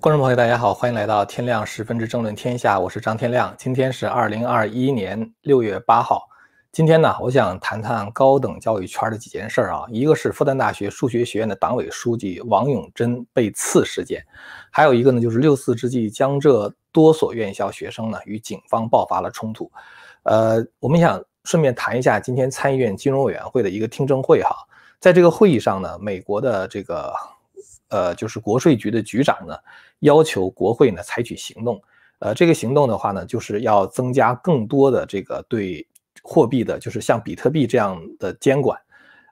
观众朋友，大家好，欢迎来到天亮十分之争论天下，我是张天亮。今天是二零二一年六月八号。今天呢，我想谈谈高等教育圈的几件事啊。一个是复旦大学数学学院的党委书记王永珍被刺事件，还有一个呢，就是六四之际，江浙多所院校学生呢与警方爆发了冲突。呃，我们想顺便谈一下今天参议院金融委员会的一个听证会哈。在这个会议上呢，美国的这个呃，就是国税局的局长呢。要求国会呢采取行动，呃，这个行动的话呢，就是要增加更多的这个对货币的，就是像比特币这样的监管，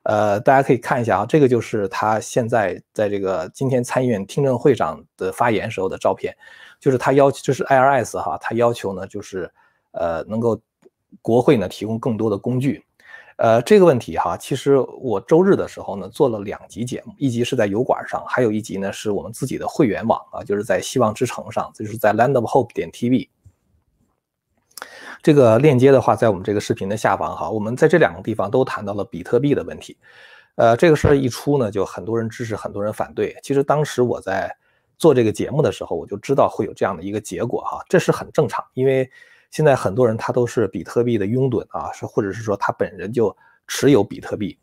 呃，大家可以看一下啊，这个就是他现在在这个今天参议院听证会上的发言时候的照片，就是他要求，就是 IRS 哈，他要求呢，就是呃，能够国会呢提供更多的工具。呃，这个问题哈，其实我周日的时候呢做了两集节目，一集是在油管上，还有一集呢是我们自己的会员网啊，就是在希望之城上，就是在 Land of Hope 点 TV。这个链接的话，在我们这个视频的下方哈，我们在这两个地方都谈到了比特币的问题。呃，这个事儿一出呢，就很多人支持，很多人反对。其实当时我在做这个节目的时候，我就知道会有这样的一个结果哈，这是很正常，因为。现在很多人他都是比特币的拥趸啊，是或者是说他本人就持有比特币。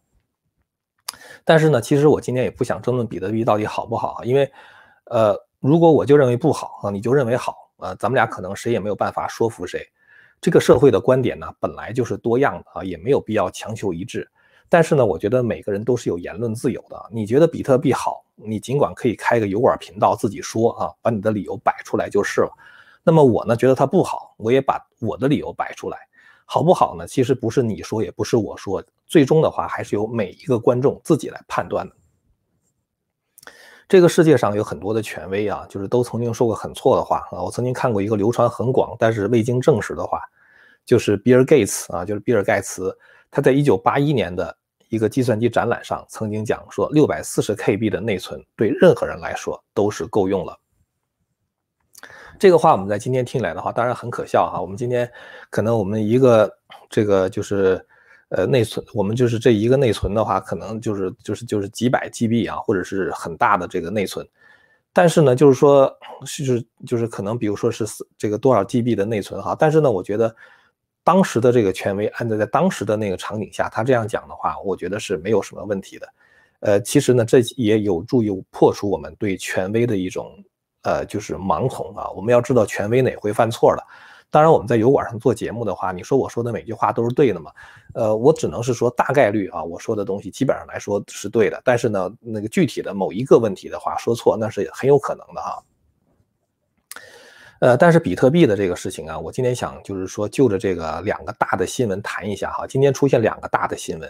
但是呢，其实我今天也不想争论比特币到底好不好，因为，呃，如果我就认为不好啊，你就认为好啊，咱们俩可能谁也没有办法说服谁。这个社会的观点呢，本来就是多样的啊，也没有必要强求一致。但是呢，我觉得每个人都是有言论自由的。你觉得比特币好，你尽管可以开个油管频道自己说啊，把你的理由摆出来就是了。那么我呢觉得它不好，我也把我的理由摆出来，好不好呢？其实不是你说，也不是我说，最终的话还是由每一个观众自己来判断的。这个世界上有很多的权威啊，就是都曾经说过很错的话啊。我曾经看过一个流传很广，但是未经证实的话，就是比尔盖茨啊，就是比尔盖茨，他在一九八一年的一个计算机展览上曾经讲说，六百四十 KB 的内存对任何人来说都是够用了。这个话我们在今天听来的话，当然很可笑哈。我们今天可能我们一个这个就是呃内存，我们就是这一个内存的话，可能就是就是就是几百 GB 啊，或者是很大的这个内存。但是呢，就是说是就是可能比如说是这个多少 GB 的内存哈。但是呢，我觉得当时的这个权威按照在当时的那个场景下，他这样讲的话，我觉得是没有什么问题的。呃，其实呢，这也有助于破除我们对权威的一种。呃，就是盲从啊！我们要知道权威哪会犯错的。当然，我们在油管上做节目的话，你说我说的每句话都是对的吗？呃，我只能是说大概率啊，我说的东西基本上来说是对的。但是呢，那个具体的某一个问题的话说错，那是很有可能的哈。呃，但是比特币的这个事情啊，我今天想就是说就着这个两个大的新闻谈一下哈。今天出现两个大的新闻，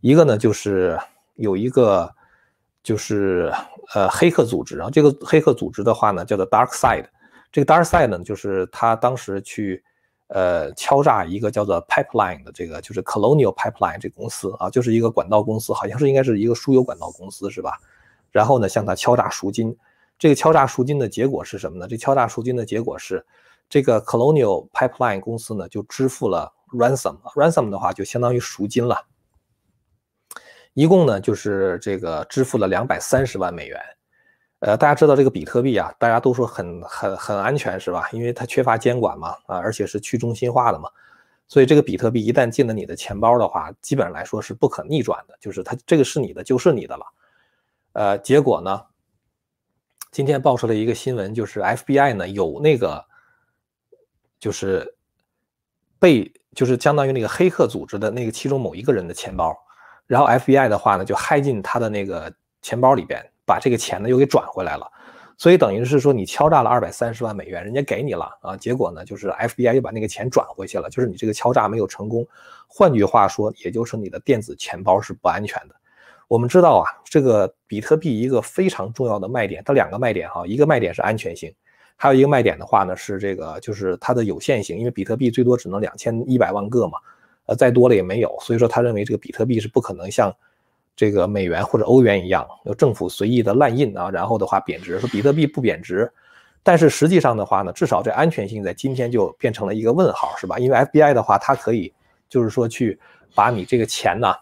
一个呢就是有一个。就是呃黑客组织，然后这个黑客组织的话呢叫做 Dark Side，这个 Dark Side 呢就是他当时去呃敲诈一个叫做 Pipeline 的这个就是 Colonial Pipeline 这个公司啊，就是一个管道公司，好像是应该是一个输油管道公司是吧？然后呢向他敲诈赎金，这个敲诈赎金的结果是什么呢？这敲诈赎金的结果是这个 Colonial Pipeline 公司呢就支付了 ransom，ransom 的话就相当于赎金了。一共呢，就是这个支付了两百三十万美元。呃，大家知道这个比特币啊，大家都说很很很安全，是吧？因为它缺乏监管嘛，啊，而且是去中心化的嘛，所以这个比特币一旦进了你的钱包的话，基本上来说是不可逆转的，就是它这个是你的就是你的了。呃，结果呢，今天爆出了一个新闻，就是 FBI 呢有那个，就是被就是相当于那个黑客组织的那个其中某一个人的钱包。然后 FBI 的话呢，就嗨进他的那个钱包里边，把这个钱呢又给转回来了，所以等于是说你敲诈了二百三十万美元，人家给你了啊，结果呢就是 FBI 又把那个钱转回去了，就是你这个敲诈没有成功。换句话说，也就是你的电子钱包是不安全的。我们知道啊，这个比特币一个非常重要的卖点，它两个卖点哈，一个卖点是安全性，还有一个卖点的话呢是这个就是它的有限性，因为比特币最多只能两千一百万个嘛。呃，再多了也没有，所以说他认为这个比特币是不可能像这个美元或者欧元一样，由政府随意的滥印啊，然后的话贬值。说比特币不贬值，但是实际上的话呢，至少这安全性在今天就变成了一个问号，是吧？因为 FBI 的话，它可以就是说去把你这个钱呢，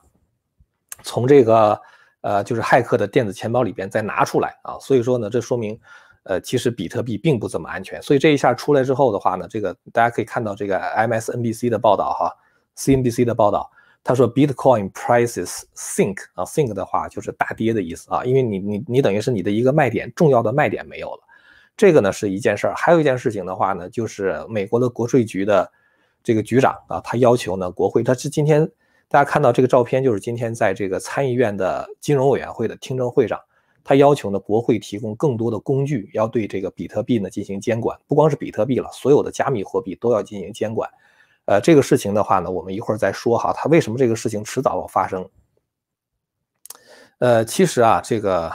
从这个呃就是骇客的电子钱包里边再拿出来啊，所以说呢，这说明呃，其实比特币并不怎么安全。所以这一下出来之后的话呢，这个大家可以看到这个 MSNBC 的报道哈，CNBC 的报道，他说 Bitcoin prices sink 啊，sink 的话就是大跌的意思啊，因为你你你等于是你的一个卖点，重要的卖点没有了。这个呢是一件事儿，还有一件事情的话呢，就是美国的国税局的这个局长啊，他要求呢国会，他是今天大家看到这个照片，就是今天在这个参议院的金融委员会的听证会上，他要求呢国会提供更多的工具，要对这个比特币呢进行监管，不光是比特币了，所有的加密货币都要进行监管。呃，这个事情的话呢，我们一会儿再说哈，他为什么这个事情迟早要发生？呃，其实啊，这个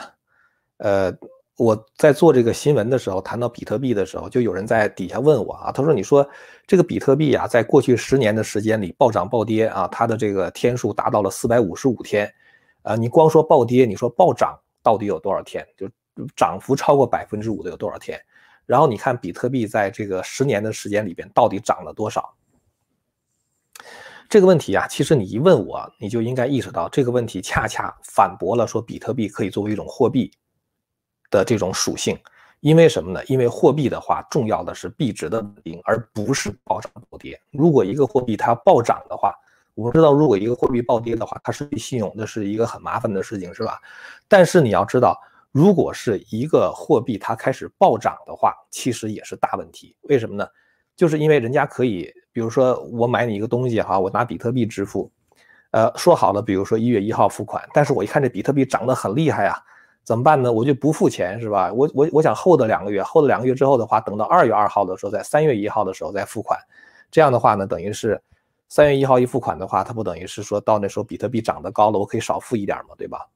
呃。我在做这个新闻的时候，谈到比特币的时候，就有人在底下问我啊，他说：“你说这个比特币啊，在过去十年的时间里暴涨暴跌啊，它的这个天数达到了四百五十五天，啊，你光说暴跌，你说暴涨到底有多少天？就涨幅超过百分之五的有多少天？然后你看比特币在这个十年的时间里边到底涨了多少？这个问题啊，其实你一问我，你就应该意识到这个问题恰恰反驳了说比特币可以作为一种货币。”的这种属性，因为什么呢？因为货币的话，重要的是币值的稳定，而不是暴涨暴跌。如果一个货币它暴涨的话，我们知道，如果一个货币暴跌的话，它失去信用，那是一个很麻烦的事情，是吧？但是你要知道，如果是一个货币它开始暴涨的话，其实也是大问题。为什么呢？就是因为人家可以，比如说我买你一个东西哈，我拿比特币支付，呃，说好了，比如说一月一号付款，但是我一看这比特币涨得很厉害啊。怎么办呢？我就不付钱，是吧？我我我想后的两个月，后的两个月之后的话，等到二月二号的时候，在三月一号的时候再付款。这样的话呢，等于是三月一号一付款的话，它不等于是说到那时候比特币涨得高了，我可以少付一点嘛，对吧？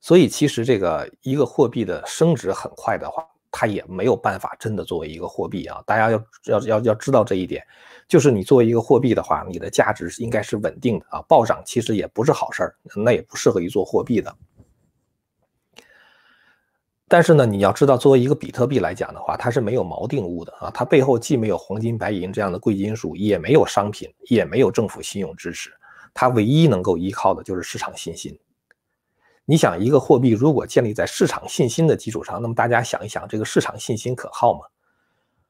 所以其实这个一个货币的升值很快的话，它也没有办法真的作为一个货币啊。大家要要要要知道这一点，就是你作为一个货币的话，你的价值应该是稳定的啊。暴涨其实也不是好事儿，那也不适合于做货币的。但是呢，你要知道，作为一个比特币来讲的话，它是没有锚定物的啊，它背后既没有黄金、白银这样的贵金属，也没有商品，也没有政府信用支持，它唯一能够依靠的就是市场信心。你想，一个货币如果建立在市场信心的基础上，那么大家想一想，这个市场信心可靠吗？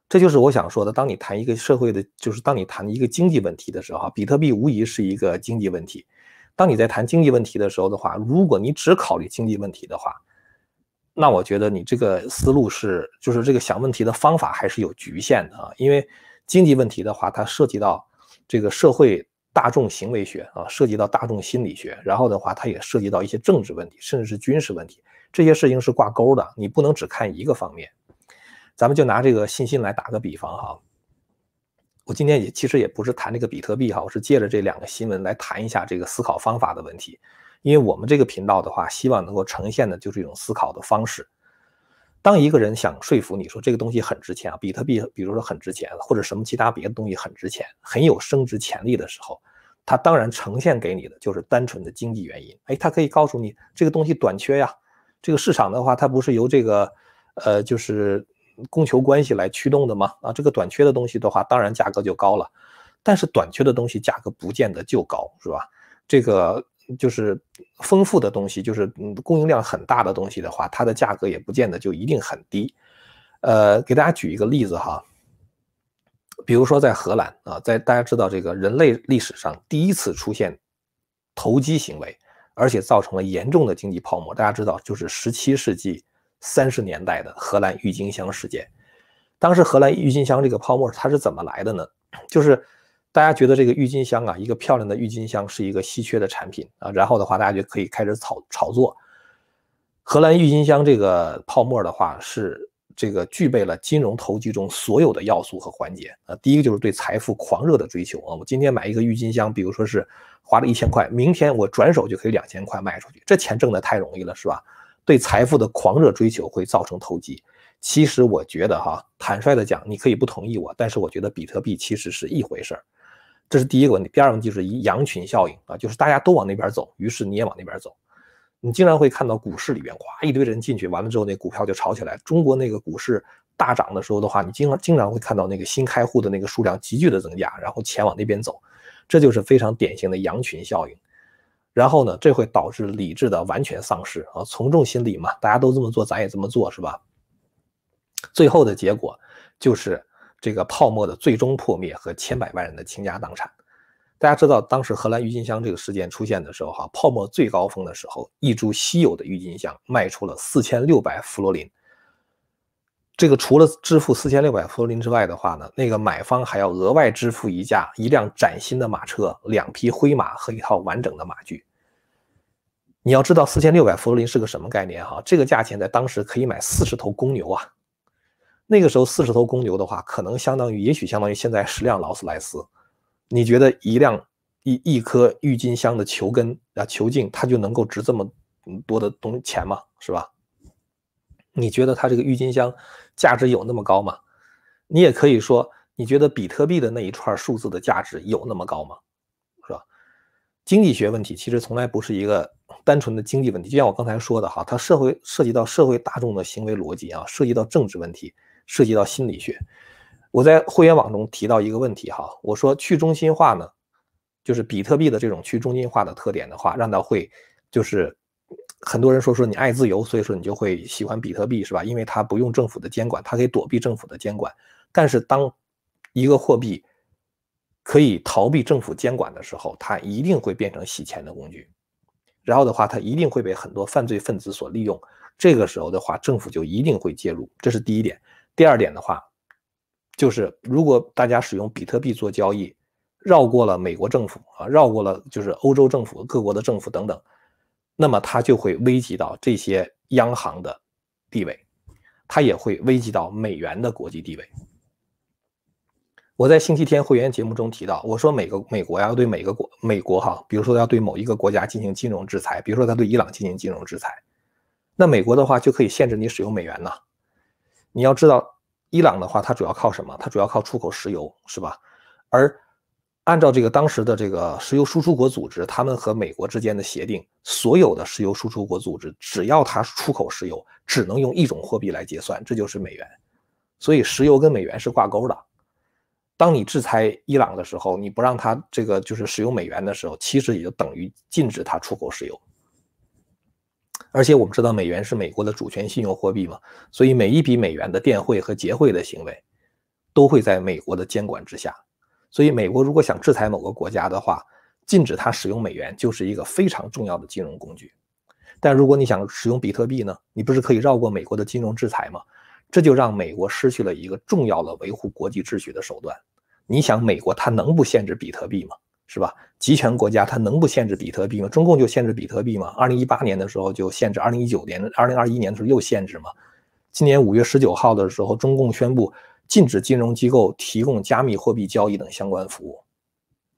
这就是我想说的。当你谈一个社会的，就是当你谈一个经济问题的时候，比特币无疑是一个经济问题。当你在谈经济问题的时候的话，如果你只考虑经济问题的话，那我觉得你这个思路是，就是这个想问题的方法还是有局限的啊。因为经济问题的话，它涉及到这个社会大众行为学啊，涉及到大众心理学，然后的话，它也涉及到一些政治问题，甚至是军事问题，这些事情是挂钩的，你不能只看一个方面。咱们就拿这个信心来打个比方哈，我今天也其实也不是谈这个比特币哈，我是借着这两个新闻来谈一下这个思考方法的问题。因为我们这个频道的话，希望能够呈现的就是一种思考的方式。当一个人想说服你说这个东西很值钱啊，比特币，比如说很值钱，或者什么其他别的东西很值钱，很有升值潜力的时候，他当然呈现给你的就是单纯的经济原因。哎，他可以告诉你这个东西短缺呀，这个市场的话，它不是由这个呃就是供求关系来驱动的吗？啊，这个短缺的东西的话，当然价格就高了。但是短缺的东西价格不见得就高，是吧？这个。就是丰富的东西，就是嗯供应量很大的东西的话，它的价格也不见得就一定很低。呃，给大家举一个例子哈，比如说在荷兰啊，在大家知道这个人类历史上第一次出现投机行为，而且造成了严重的经济泡沫。大家知道，就是十七世纪三十年代的荷兰郁金香事件。当时荷兰郁金香这个泡沫它是怎么来的呢？就是。大家觉得这个郁金香啊，一个漂亮的郁金香是一个稀缺的产品啊，然后的话，大家就可以开始炒炒作。荷兰郁金香这个泡沫的话，是这个具备了金融投机中所有的要素和环节啊。第一个就是对财富狂热的追求啊，我今天买一个郁金香，比如说是花了一千块，明天我转手就可以两千块卖出去，这钱挣得太容易了，是吧？对财富的狂热追求会造成投机。其实我觉得哈，坦率的讲，你可以不同意我，但是我觉得比特币其实是一回事儿。这是第一个问题，第二个问题就是羊群效应啊，就是大家都往那边走，于是你也往那边走。你经常会看到股市里边，哗，一堆人进去，完了之后那股票就炒起来。中国那个股市大涨的时候的话，你经常经常会看到那个新开户的那个数量急剧的增加，然后钱往那边走，这就是非常典型的羊群效应。然后呢，这会导致理智的完全丧失啊，从众心理嘛，大家都这么做，咱也这么做，是吧？最后的结果就是这个泡沫的最终破灭和千百万人的倾家荡产。大家知道，当时荷兰郁金香这个事件出现的时候，哈，泡沫最高峰的时候，一株稀有的郁金香卖出了四千六百弗罗林。这个除了支付四千六百弗罗林之外的话呢，那个买方还要额外支付一架一辆崭新的马车、两匹灰马和一套完整的马具。你要知道，四千六百弗罗林是个什么概念？哈，这个价钱在当时可以买四十头公牛啊。那个时候，四十头公牛的话，可能相当于，也许相当于现在十辆劳斯莱斯。你觉得一辆一一颗郁金香的球根啊球茎，它就能够值这么多的东钱吗？是吧？你觉得它这个郁金香价值有那么高吗？你也可以说，你觉得比特币的那一串数字的价值有那么高吗？是吧？经济学问题其实从来不是一个单纯的经济问题，就像我刚才说的哈，它社会涉及到社会大众的行为逻辑啊，涉及到政治问题，涉及到心理学。我在会员网中提到一个问题哈，我说去中心化呢，就是比特币的这种去中心化的特点的话，让它会就是很多人说说你爱自由，所以说你就会喜欢比特币是吧？因为它不用政府的监管，它可以躲避政府的监管。但是当一个货币可以逃避政府监管的时候，它一定会变成洗钱的工具，然后的话，它一定会被很多犯罪分子所利用。这个时候的话，政府就一定会介入，这是第一点。第二点的话。就是如果大家使用比特币做交易，绕过了美国政府啊，绕过了就是欧洲政府、各国的政府等等，那么它就会危及到这些央行的地位，它也会危及到美元的国际地位。我在星期天会员节目中提到，我说每个美国要对每个国美国哈，比如说要对某一个国家进行金融制裁，比如说他对伊朗进行金融制裁，那美国的话就可以限制你使用美元呐。你要知道。伊朗的话，它主要靠什么？它主要靠出口石油，是吧？而按照这个当时的这个石油输出国组织，他们和美国之间的协定，所有的石油输出国组织，只要它出口石油，只能用一种货币来结算，这就是美元。所以石油跟美元是挂钩的。当你制裁伊朗的时候，你不让它这个就是使用美元的时候，其实也就等于禁止它出口石油。而且我们知道美元是美国的主权信用货币嘛，所以每一笔美元的电汇和结汇的行为，都会在美国的监管之下。所以美国如果想制裁某个国家的话，禁止它使用美元就是一个非常重要的金融工具。但如果你想使用比特币呢，你不是可以绕过美国的金融制裁吗？这就让美国失去了一个重要的维护国际秩序的手段。你想，美国它能不限制比特币吗？是吧？集权国家它能不限制比特币吗？中共就限制比特币吗？二零一八年的时候就限制，二零一九年、二零二一年的时候又限制吗？今年五月十九号的时候，中共宣布禁止金融机构提供加密货币交易等相关服务，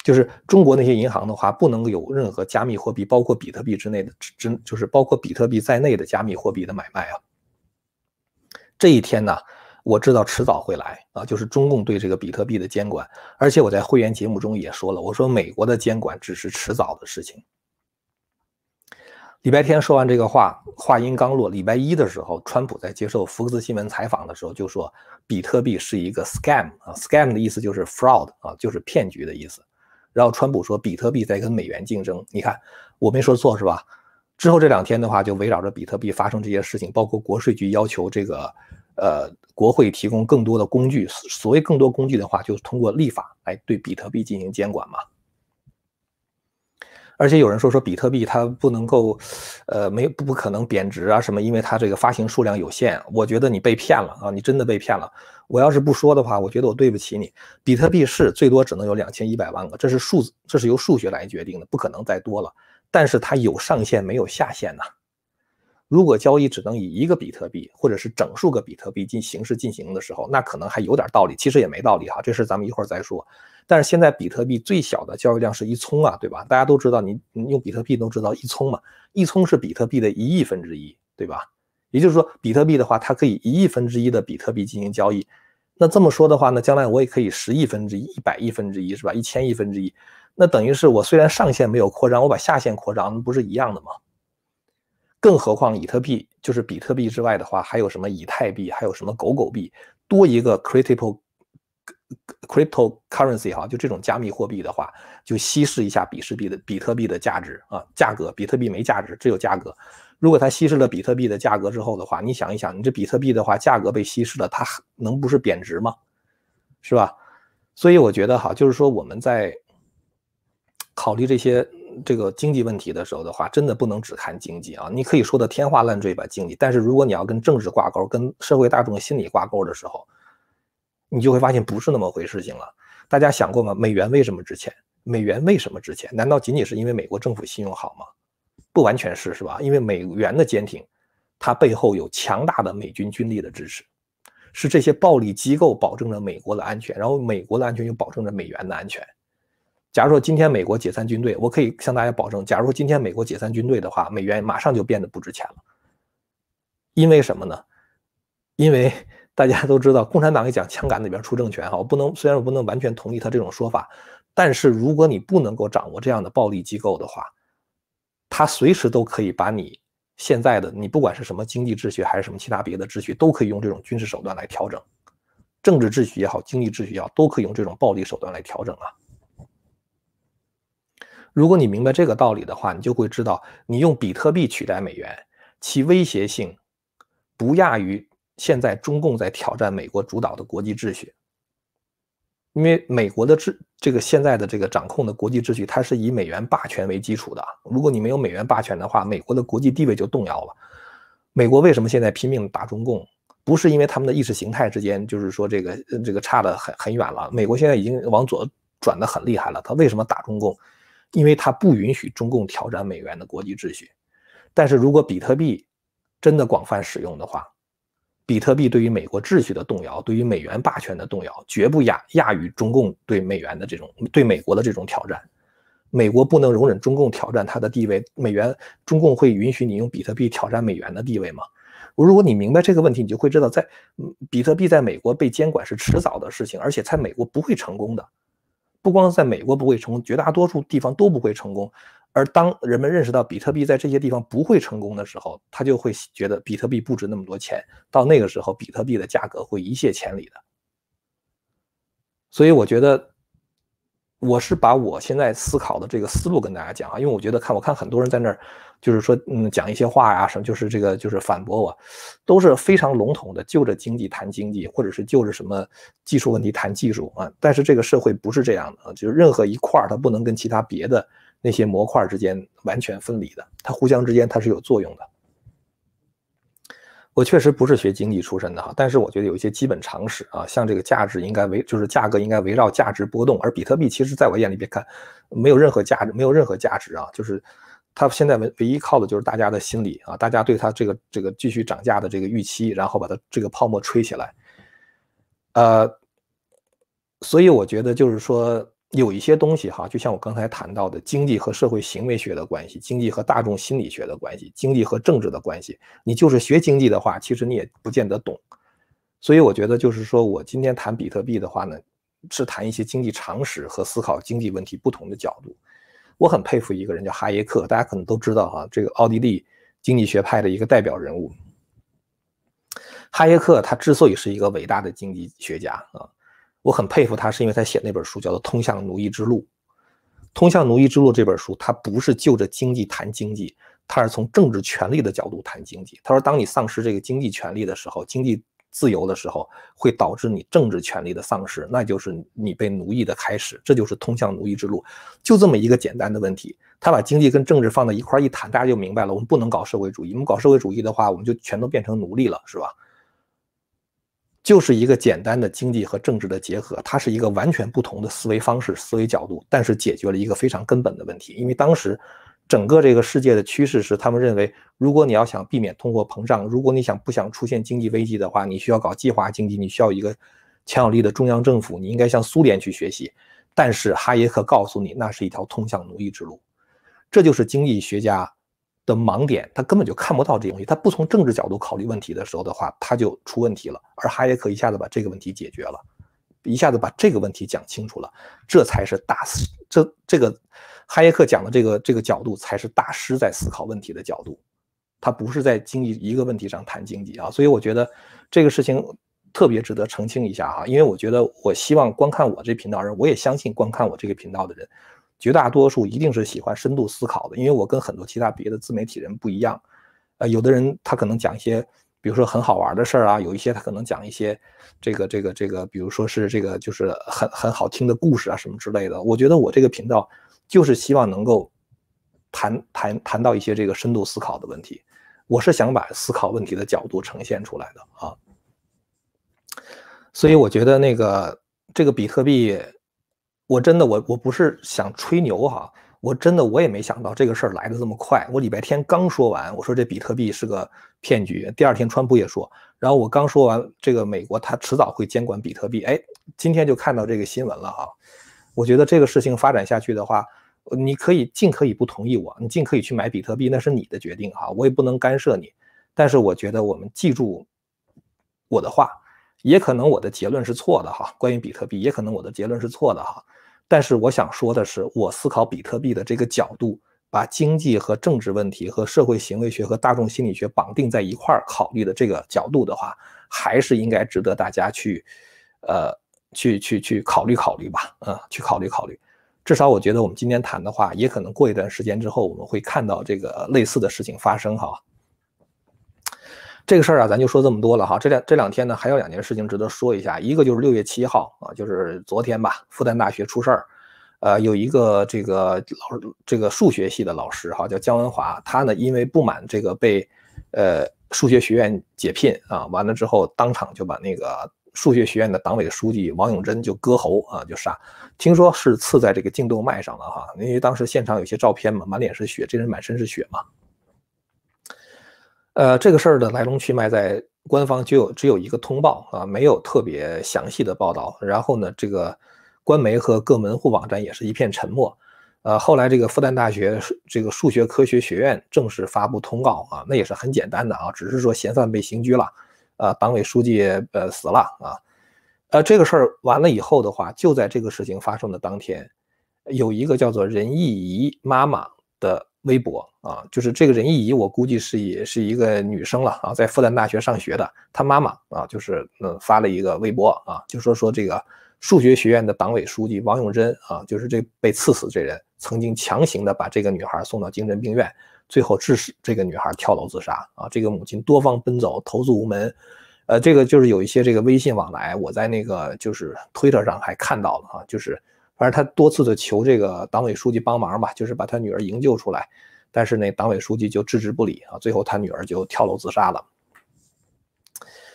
就是中国那些银行的话，不能有任何加密货币，包括比特币之内的，之就是包括比特币在内的加密货币的买卖啊。这一天呢？我知道迟早会来啊，就是中共对这个比特币的监管，而且我在会员节目中也说了，我说美国的监管只是迟早的事情。礼拜天说完这个话，话音刚落，礼拜一的时候，川普在接受福克斯新闻采访的时候就说，比特币是一个 scam 啊，scam 的意思就是 fraud 啊，就是骗局的意思。然后川普说，比特币在跟美元竞争，你看我没说错是吧？之后这两天的话，就围绕着比特币发生这些事情，包括国税局要求这个。呃，国会提供更多的工具，所谓更多工具的话，就是通过立法来对比特币进行监管嘛。而且有人说说比特币它不能够，呃，没不不可能贬值啊什么，因为它这个发行数量有限。我觉得你被骗了啊，你真的被骗了。我要是不说的话，我觉得我对不起你。比特币是最多只能有两千一百万个，这是数字，这是由数学来决定的，不可能再多了。但是它有上限没有下限呐。如果交易只能以一个比特币或者是整数个比特币进形式进行的时候，那可能还有点道理，其实也没道理哈，这事咱们一会儿再说。但是现在比特币最小的交易量是一聪啊，对吧？大家都知道，你你用比特币都知道一聪嘛，一聪是比特币的一亿分之一，对吧？也就是说，比特币的话，它可以一亿分之一的比特币进行交易。那这么说的话呢，将来我也可以十亿分之一、一百亿分之一，是吧？一千亿分之一，那等于是我虽然上限没有扩张，我把下限扩张，那不是一样的吗？更何况，以特币就是比特币之外的话，还有什么以太币，还有什么狗狗币，多一个 critical cryptocurrency 哈，就这种加密货币的话，就稀释一下比特币的比特币的价值啊，价格，比特币没价值，只有价格。如果它稀释了比特币的价格之后的话，你想一想，你这比特币的话，价格被稀释了，它能不是贬值吗？是吧？所以我觉得哈，就是说我们在考虑这些这个经济问题的时候的话，真的不能只看经济啊。你可以说的天花乱坠吧，经济，但是如果你要跟政治挂钩，跟社会大众心理挂钩的时候，你就会发现不是那么回事情了。大家想过吗？美元为什么值钱？美元为什么值钱？难道仅仅是因为美国政府信用好吗？不完全是，是吧？因为美元的坚挺，它背后有强大的美军军力的支持，是这些暴力机构保证着美国的安全，然后美国的安全又保证着美元的安全。假如说今天美国解散军队，我可以向大家保证，假如说今天美国解散军队的话，美元马上就变得不值钱了。因为什么呢？因为大家都知道，共产党也讲枪杆子里边出政权哈，我不能，虽然我不能完全同意他这种说法，但是如果你不能够掌握这样的暴力机构的话，他随时都可以把你现在的你不管是什么经济秩序还是什么其他别的秩序，都可以用这种军事手段来调整，政治秩序也好，经济秩序也好，都可以用这种暴力手段来调整啊。如果你明白这个道理的话，你就会知道，你用比特币取代美元，其威胁性不亚于现在中共在挑战美国主导的国际秩序。因为美国的秩这个现在的这个掌控的国际秩序，它是以美元霸权为基础的。如果你没有美元霸权的话，美国的国际地位就动摇了。美国为什么现在拼命打中共？不是因为他们的意识形态之间就是说这个这个差得很很远了。美国现在已经往左转得很厉害了。他为什么打中共？因为他不允许中共挑战美元的国际秩序。但是如果比特币真的广泛使用的话，比特币对于美国秩序的动摇，对于美元霸权的动摇，绝不亚亚于中共对美元的这种对美国的这种挑战。美国不能容忍中共挑战它的地位，美元中共会允许你用比特币挑战美元的地位吗？如果你明白这个问题，你就会知道，在比特币在美国被监管是迟早的事情，而且在美国不会成功的。不光在美国不会成功，绝大多数地方都不会成功。而当人们认识到比特币在这些地方不会成功的时候，他就会觉得比特币不值那么多钱。到那个时候，比特币的价格会一泻千里的。所以，我觉得我是把我现在思考的这个思路跟大家讲啊，因为我觉得看我看很多人在那儿，就是说嗯讲一些话呀什么，就是这个就是反驳我，都是非常笼统的就着经济谈经济，或者是就着什么技术问题谈技术啊。但是这个社会不是这样的，就是任何一块儿它不能跟其他别的。那些模块之间完全分离的，它互相之间它是有作用的。我确实不是学经济出身的哈，但是我觉得有一些基本常识啊，像这个价值应该围，就是价格应该围绕价值波动，而比特币其实在我眼里边看，没有任何价值，没有任何价值啊，就是它现在唯唯一靠的就是大家的心理啊，大家对它这个这个继续涨价的这个预期，然后把它这个泡沫吹起来。呃，所以我觉得就是说。有一些东西哈，就像我刚才谈到的，经济和社会行为学的关系，经济和大众心理学的关系，经济和政治的关系。你就是学经济的话，其实你也不见得懂。所以我觉得，就是说我今天谈比特币的话呢，是谈一些经济常识和思考经济问题不同的角度。我很佩服一个人叫哈耶克，大家可能都知道哈，这个奥地利经济学派的一个代表人物。哈耶克他之所以是一个伟大的经济学家啊。我很佩服他，是因为他写那本书叫做《通向奴役之路》。《通向奴役之路》这本书，他不是就着经济谈经济，他是从政治权利的角度谈经济。他说，当你丧失这个经济权利的时候，经济自由的时候，会导致你政治权利的丧失，那就是你被奴役的开始。这就是通向奴役之路，就这么一个简单的问题。他把经济跟政治放在一块一谈，大家就明白了。我们不能搞社会主义，我们搞社会主义的话，我们就全都变成奴隶了，是吧？就是一个简单的经济和政治的结合，它是一个完全不同的思维方式、思维角度，但是解决了一个非常根本的问题。因为当时整个这个世界的趋势是，他们认为，如果你要想避免通货膨胀，如果你想不想出现经济危机的话，你需要搞计划经济，你需要一个强有力的中央政府，你应该向苏联去学习。但是哈耶克告诉你，那是一条通向奴役之路。这就是经济学家。的盲点，他根本就看不到这东西。他不从政治角度考虑问题的时候的话，他就出问题了。而哈耶克一下子把这个问题解决了，一下子把这个问题讲清楚了，这才是大师。这这个哈耶克讲的这个这个角度，才是大师在思考问题的角度。他不是在经济一个问题上谈经济啊。所以我觉得这个事情特别值得澄清一下哈，因为我觉得我希望观看我这频道人，我也相信观看我这个频道的人，绝大多数一定是喜欢深度思考的，因为我跟很多其他别的自媒体人不一样，呃，有的人他可能讲一些，比如说很好玩的事儿啊，有一些他可能讲一些这个这个这个，比如说是这个就是很很好听的故事啊什么之类的。我觉得我这个频道就是希望能够谈谈谈到一些这个深度思考的问题，我是想把思考问题的角度呈现出来的啊。所以我觉得那个这个比特币，我真的我我不是想吹牛哈，我真的我也没想到这个事儿来的这么快。我礼拜天刚说完，我说这比特币是个骗局。第二天川普也说，然后我刚说完这个美国他迟早会监管比特币，哎，今天就看到这个新闻了哈。我觉得这个事情发展下去的话，你可以尽可以不同意我，你尽可以去买比特币，那是你的决定哈，我也不能干涉你。但是我觉得我们记住我的话。也可能我的结论是错的哈，关于比特币，也可能我的结论是错的哈。但是我想说的是，我思考比特币的这个角度，把经济和政治问题和社会行为学和大众心理学绑定在一块儿考虑的这个角度的话，还是应该值得大家去，呃，去去去考虑考虑吧，嗯，去考虑考虑。至少我觉得我们今天谈的话，也可能过一段时间之后，我们会看到这个类似的事情发生哈。这个事儿啊，咱就说这么多了哈。这两这两天呢，还有两件事情值得说一下。一个就是六月七号啊，就是昨天吧，复旦大学出事儿，呃，有一个这个老这个数学系的老师哈，叫姜文华，他呢因为不满这个被呃数学学院解聘啊，完了之后当场就把那个数学学院的党委书记王永珍就割喉啊，就杀，听说是刺在这个颈动脉上了哈，因为当时现场有些照片嘛，满脸是血，这人满身是血嘛。呃，这个事儿的来龙去脉在官方就有只有一个通报啊，没有特别详细的报道。然后呢，这个官媒和各门户网站也是一片沉默。呃，后来这个复旦大学这个数学科学学院正式发布通告啊，那也是很简单的啊，只是说嫌犯被刑拘了，啊，党委书记呃死了啊。呃，这个事儿完了以后的话，就在这个事情发生的当天，有一个叫做任意怡妈妈的。微博啊，就是这个任意怡，我估计是也是一个女生了啊，在复旦大学上学的。她妈妈啊，就是嗯发了一个微博啊，就说说这个数学学院的党委书记王永珍啊，就是这被刺死这人，曾经强行的把这个女孩送到精神病院，最后致使这个女孩跳楼自杀啊。这个母亲多方奔走，投诉无门。呃，这个就是有一些这个微信往来，我在那个就是推特上还看到了啊，就是。反正他多次的求这个党委书记帮忙吧，就是把他女儿营救出来，但是那党委书记就置之不理啊，最后他女儿就跳楼自杀了。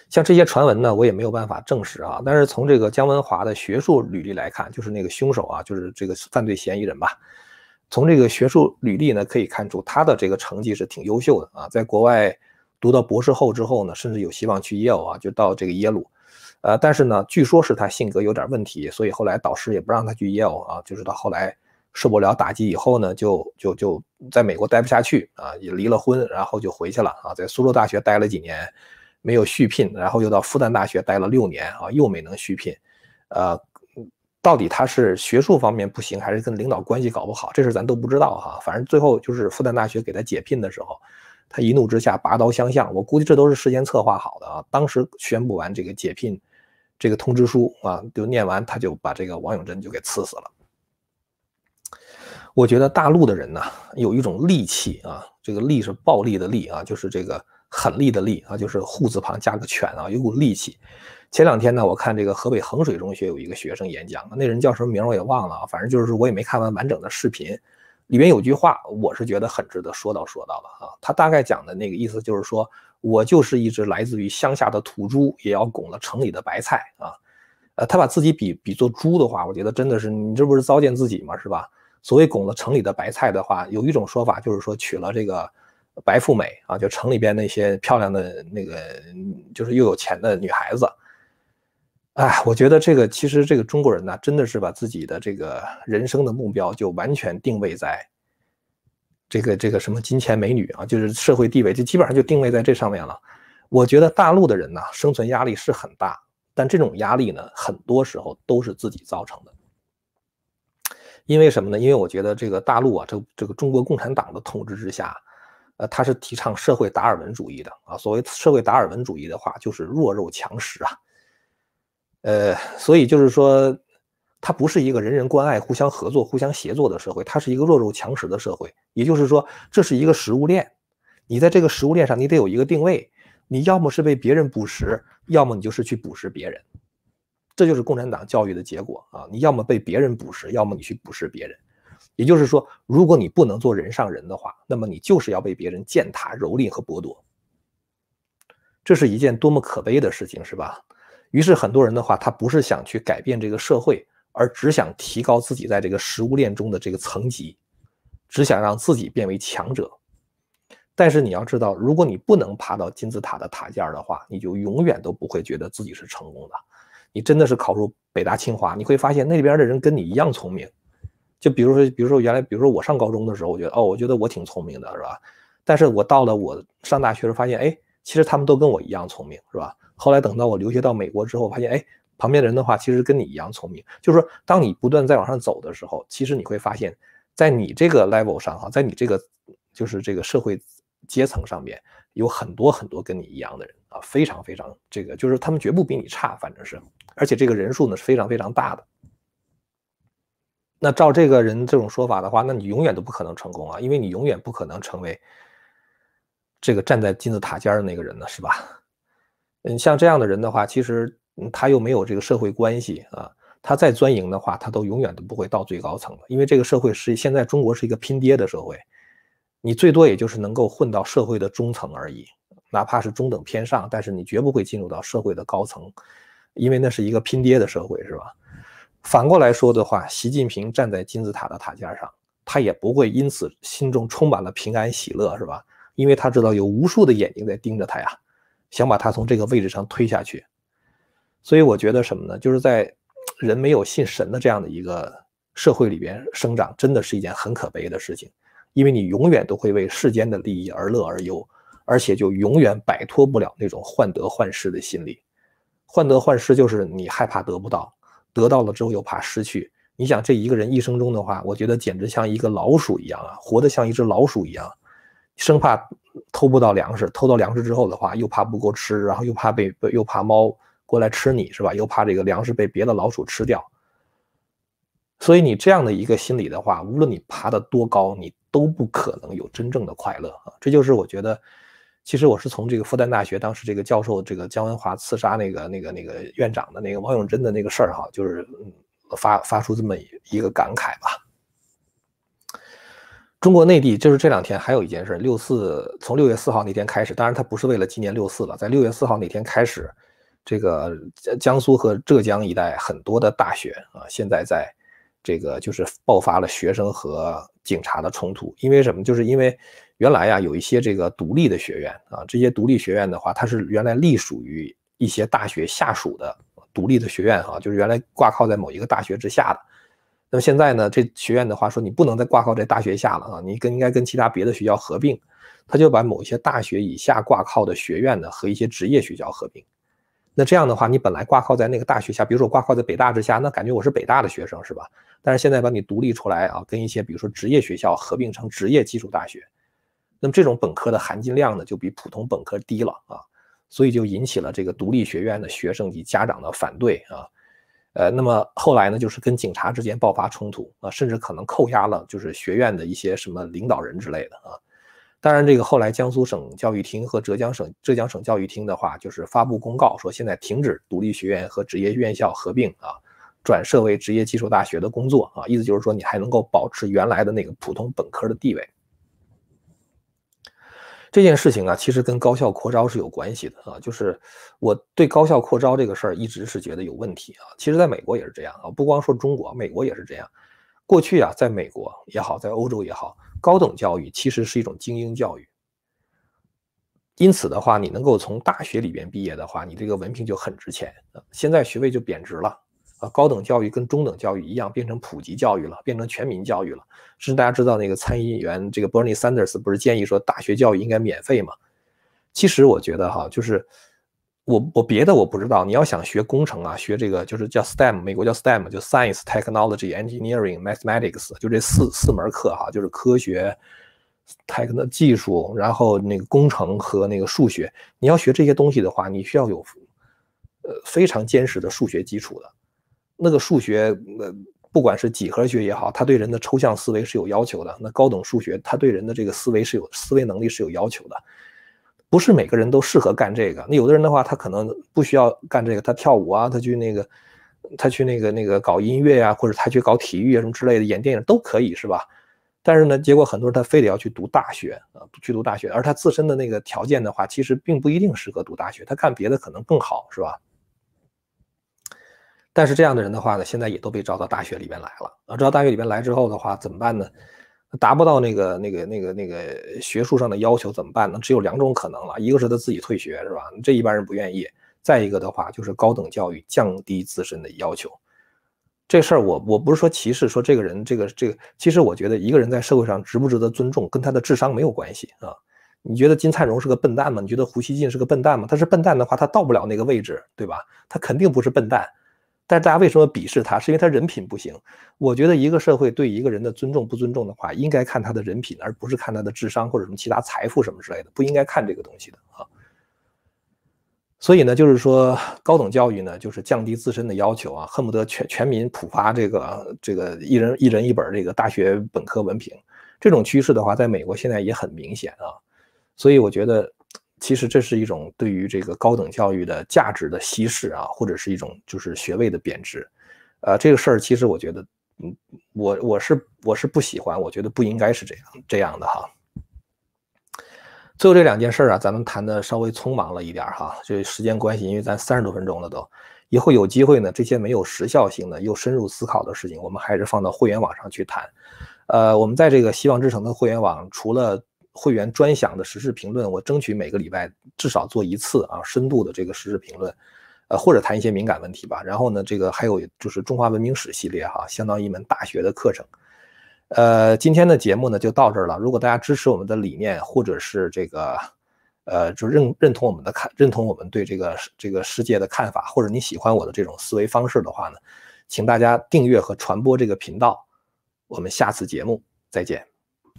像这些传闻呢，我也没有办法证实啊。但是从这个姜文华的学术履历来看，就是那个凶手啊，就是这个犯罪嫌疑人吧。从这个学术履历呢，可以看出他的这个成绩是挺优秀的啊，在国外读到博士后之后呢，甚至有希望去耶鲁啊，就到这个耶鲁。呃，但是呢，据说是他性格有点问题，所以后来导师也不让他去耶鲁啊。就是到后来受不了打击以后呢，就就就在美国待不下去啊，也离了婚，然后就回去了啊。在苏州大学待了几年，没有续聘，然后又到复旦大学待了六年啊，又没能续聘。呃，到底他是学术方面不行，还是跟领导关系搞不好，这事咱都不知道哈。反正最后就是复旦大学给他解聘的时候。他一怒之下拔刀相向，我估计这都是事先策划好的啊！当时宣布完这个解聘这个通知书啊，就念完，他就把这个王永珍就给刺死了。我觉得大陆的人呢，有一种戾气啊，这个戾是暴力的戾啊，就是这个狠戾的戾啊，就是户字旁加个犬啊，有股戾气。前两天呢，我看这个河北衡水中学有一个学生演讲，那人叫什么名我也忘了啊，反正就是我也没看完完整的视频。里面有句话，我是觉得很值得说到说到的啊。他大概讲的那个意思就是说，我就是一只来自于乡下的土猪，也要拱了城里的白菜啊。呃，他把自己比比作猪的话，我觉得真的是你这不是糟践自己吗？是吧？所谓拱了城里的白菜的话，有一种说法就是说娶了这个白富美啊，就城里边那些漂亮的那个，就是又有钱的女孩子。哎，我觉得这个其实这个中国人呢，真的是把自己的这个人生的目标就完全定位在这个这个什么金钱美女啊，就是社会地位，就基本上就定位在这上面了。我觉得大陆的人呢，生存压力是很大，但这种压力呢，很多时候都是自己造成的。因为什么呢？因为我觉得这个大陆啊，这这个中国共产党的统治之下，呃，他是提倡社会达尔文主义的啊。所谓社会达尔文主义的话，就是弱肉强食啊。呃，所以就是说，它不是一个人人关爱、互相合作、互相协作的社会，它是一个弱肉强食的社会。也就是说，这是一个食物链，你在这个食物链上，你得有一个定位，你要么是被别人捕食，要么你就是去捕食别人。这就是共产党教育的结果啊！你要么被别人捕食，要么你去捕食别人。也就是说，如果你不能做人上人的话，那么你就是要被别人践踏、蹂躏和剥夺。这是一件多么可悲的事情，是吧？于是很多人的话，他不是想去改变这个社会，而只想提高自己在这个食物链中的这个层级，只想让自己变为强者。但是你要知道，如果你不能爬到金字塔的塔尖的话，你就永远都不会觉得自己是成功的。你真的是考入北大清华，你会发现那边的人跟你一样聪明。就比如说，比如说原来，比如说我上高中的时候，我觉得哦，我觉得我挺聪明的，是吧？但是我到了我上大学时，发现哎，其实他们都跟我一样聪明，是吧？后来等到我留学到美国之后，发现哎，旁边的人的话其实跟你一样聪明。就是说，当你不断在往上走的时候，其实你会发现，在你这个 level 上哈，在你这个就是这个社会阶层上面，有很多很多跟你一样的人啊，非常非常这个，就是他们绝不比你差，反正是，而且这个人数呢是非常非常大的。那照这个人这种说法的话，那你永远都不可能成功啊，因为你永远不可能成为这个站在金字塔尖的那个人呢，是吧？嗯，像这样的人的话，其实他又没有这个社会关系啊，他再钻营的话，他都永远都不会到最高层的，因为这个社会是现在中国是一个拼爹的社会，你最多也就是能够混到社会的中层而已，哪怕是中等偏上，但是你绝不会进入到社会的高层，因为那是一个拼爹的社会，是吧？反过来说的话，习近平站在金字塔的塔尖上，他也不会因此心中充满了平安喜乐，是吧？因为他知道有无数的眼睛在盯着他呀。想把他从这个位置上推下去，所以我觉得什么呢？就是在人没有信神的这样的一个社会里边生长，真的是一件很可悲的事情。因为你永远都会为世间的利益而乐而忧，而且就永远摆脱不了那种患得患失的心理。患得患失就是你害怕得不到，得到了之后又怕失去。你想这一个人一生中的话，我觉得简直像一个老鼠一样啊，活得像一只老鼠一样。生怕偷不到粮食，偷到粮食之后的话，又怕不够吃，然后又怕被又怕猫过来吃你，是吧？又怕这个粮食被别的老鼠吃掉。所以你这样的一个心理的话，无论你爬得多高，你都不可能有真正的快乐啊！这就是我觉得，其实我是从这个复旦大学当时这个教授这个姜文华刺杀那个那个那个院长的那个王永贞的那个事儿哈，就是发发出这么一个感慨吧。中国内地就是这两天还有一件事，六四从六月四号那天开始，当然它不是为了纪念六四了，在六月四号那天开始，这个江江苏和浙江一带很多的大学啊，现在在这个就是爆发了学生和警察的冲突。因为什么？就是因为原来呀有一些这个独立的学院啊，这些独立学院的话，它是原来隶属于一些大学下属的独立的学院啊，就是原来挂靠在某一个大学之下的。那么现在呢，这学院的话说，你不能再挂靠在大学下了啊，你跟应该跟其他别的学校合并，他就把某些大学以下挂靠的学院呢和一些职业学校合并。那这样的话，你本来挂靠在那个大学下，比如说我挂靠在北大之下，那感觉我是北大的学生是吧？但是现在把你独立出来啊，跟一些比如说职业学校合并成职业技术大学，那么这种本科的含金量呢就比普通本科低了啊，所以就引起了这个独立学院的学生及家长的反对啊。呃，那么后来呢，就是跟警察之间爆发冲突啊，甚至可能扣押了就是学院的一些什么领导人之类的啊。当然，这个后来江苏省教育厅和浙江省浙江省教育厅的话，就是发布公告说，现在停止独立学院和职业院校合并啊，转设为职业技术大学的工作啊，意思就是说你还能够保持原来的那个普通本科的地位。这件事情啊，其实跟高校扩招是有关系的啊。就是我对高校扩招这个事儿一直是觉得有问题啊。其实在美国也是这样啊，不光说中国，美国也是这样。过去啊，在美国也好，在欧洲也好，高等教育其实是一种精英教育。因此的话，你能够从大学里边毕业的话，你这个文凭就很值钱。现在学位就贬值了。啊，高等教育跟中等教育一样，变成普及教育了，变成全民教育了。甚至大家知道那个参议员这个 Bernie Sanders 不是建议说大学教育应该免费吗？其实我觉得哈，就是我我别的我不知道。你要想学工程啊，学这个就是叫 STEM，美国叫 STEM，就 Science、Technology、Engineering、Mathematics，就这四四门课哈，就是科学、techn 技术，然后那个工程和那个数学。你要学这些东西的话，你需要有。呃非常坚实的数学基础的。那个数学，呃，不管是几何学也好，它对人的抽象思维是有要求的。那高等数学，它对人的这个思维是有思维能力是有要求的。不是每个人都适合干这个。那有的人的话，他可能不需要干这个，他跳舞啊，他去那个，他去那个那个搞音乐啊，或者他去搞体育啊什么之类的，演电影都可以，是吧？但是呢，结果很多人他非得要去读大学啊，去读大学，而他自身的那个条件的话，其实并不一定适合读大学，他干别的可能更好，是吧？但是这样的人的话呢，现在也都被招到大学里边来了。招到大学里边来之后的话，怎么办呢？达不到那个那个那个那个学术上的要求怎么办呢？只有两种可能了，一个是他自己退学，是吧？这一般人不愿意。再一个的话，就是高等教育降低自身的要求。这事儿我我不是说歧视，说这个人这个这个，其实我觉得一个人在社会上值不值得尊重，跟他的智商没有关系啊。你觉得金灿荣是个笨蛋吗？你觉得胡锡进是个笨蛋吗？他是笨蛋的话，他到不了那个位置，对吧？他肯定不是笨蛋。但大家为什么鄙视他？是因为他人品不行。我觉得一个社会对一个人的尊重不尊重的话，应该看他的人品，而不是看他的智商或者什么其他财富什么之类的，不应该看这个东西的啊。所以呢，就是说高等教育呢，就是降低自身的要求啊，恨不得全全民普发这个这个一人一人一本这个大学本科文凭。这种趋势的话，在美国现在也很明显啊。所以我觉得。其实这是一种对于这个高等教育的价值的稀释啊，或者是一种就是学位的贬值，呃，这个事儿其实我觉得，嗯，我我是我是不喜欢，我觉得不应该是这样这样的哈。最后这两件事儿啊，咱们谈的稍微匆忙了一点哈，这时间关系，因为咱三十多分钟了都，以后有机会呢，这些没有时效性的又深入思考的事情，我们还是放到会员网上去谈。呃，我们在这个希望之城的会员网，除了会员专享的时事评论，我争取每个礼拜至少做一次啊，深度的这个时事评论，呃，或者谈一些敏感问题吧。然后呢，这个还有就是中华文明史系列哈，相当于一门大学的课程。呃，今天的节目呢就到这儿了。如果大家支持我们的理念，或者是这个，呃，就认认同我们的看，认同我们对这个这个世界的看法，或者你喜欢我的这种思维方式的话呢，请大家订阅和传播这个频道。我们下次节目再见。